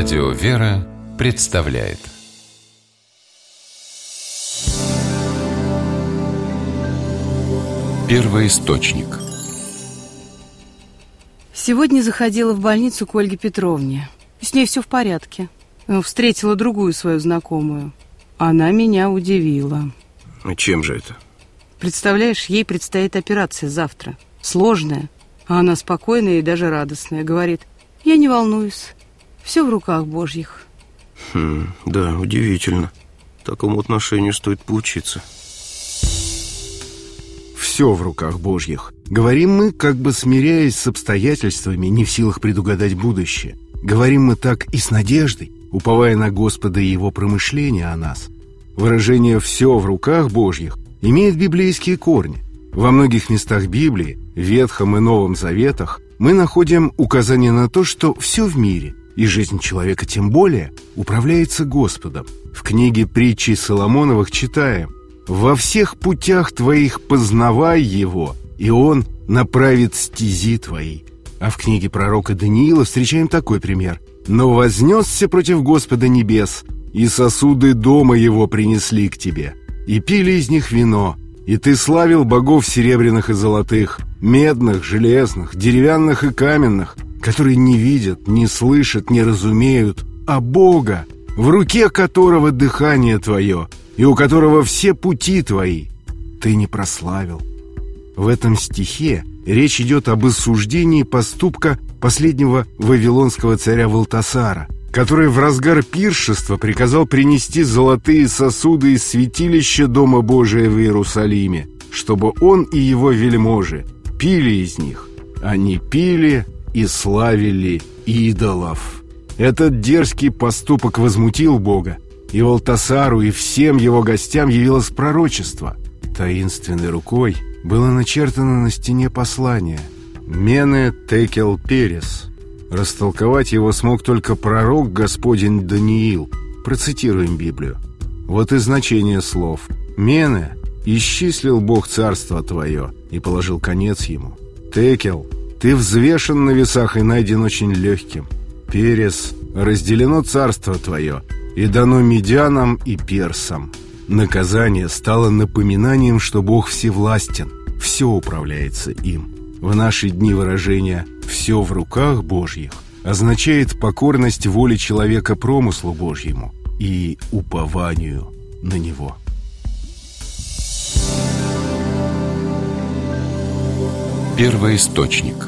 Радио «Вера» представляет Первый источник Сегодня заходила в больницу к Ольге Петровне. С ней все в порядке. Встретила другую свою знакомую. Она меня удивила. А чем же это? Представляешь, ей предстоит операция завтра. Сложная. А она спокойная и даже радостная. Говорит, я не волнуюсь. Все в руках Божьих. Хм, да, удивительно. Такому отношению стоит поучиться. Все в руках Божьих. Говорим мы, как бы смиряясь с обстоятельствами, не в силах предугадать будущее. Говорим мы так и с надеждой, уповая на Господа и Его промышления о нас. Выражение «все в руках Божьих» имеет библейские корни. Во многих местах Библии, Ветхом и Новом Заветах, мы находим указание на то, что все в мире, и жизнь человека тем более, управляется Господом. В книге притчи Соломоновых читаем «Во всех путях твоих познавай Его, и Он направит стези твои». А в книге пророка Даниила встречаем такой пример «Но вознесся против Господа небес, и сосуды дома Его принесли к тебе, и пили из них вино, и ты славил богов серебряных и золотых, медных, железных, деревянных и каменных, которые не видят, не слышат, не разумеют, а Бога, в руке которого дыхание твое, и у которого все пути твои, ты не прославил. В этом стихе речь идет об осуждении поступка последнего вавилонского царя Валтасара – который в разгар пиршества приказал принести золотые сосуды из святилища Дома Божия в Иерусалиме, чтобы он и его вельможи пили из них. Они пили и славили идолов. Этот дерзкий поступок возмутил Бога, и Валтасару, и всем его гостям явилось пророчество. Таинственной рукой было начертано на стене послание «Мене текел перес» Растолковать его смог только пророк Господень Даниил. Процитируем Библию. Вот и значение слов. «Мене исчислил Бог царство твое и положил конец ему. Текел, ты взвешен на весах и найден очень легким. Перес, разделено царство твое и дано медянам и персам». Наказание стало напоминанием, что Бог всевластен, все управляется им. В наши дни выражение «все в руках Божьих» означает покорность воле человека промыслу Божьему и упованию на него. Первый источник –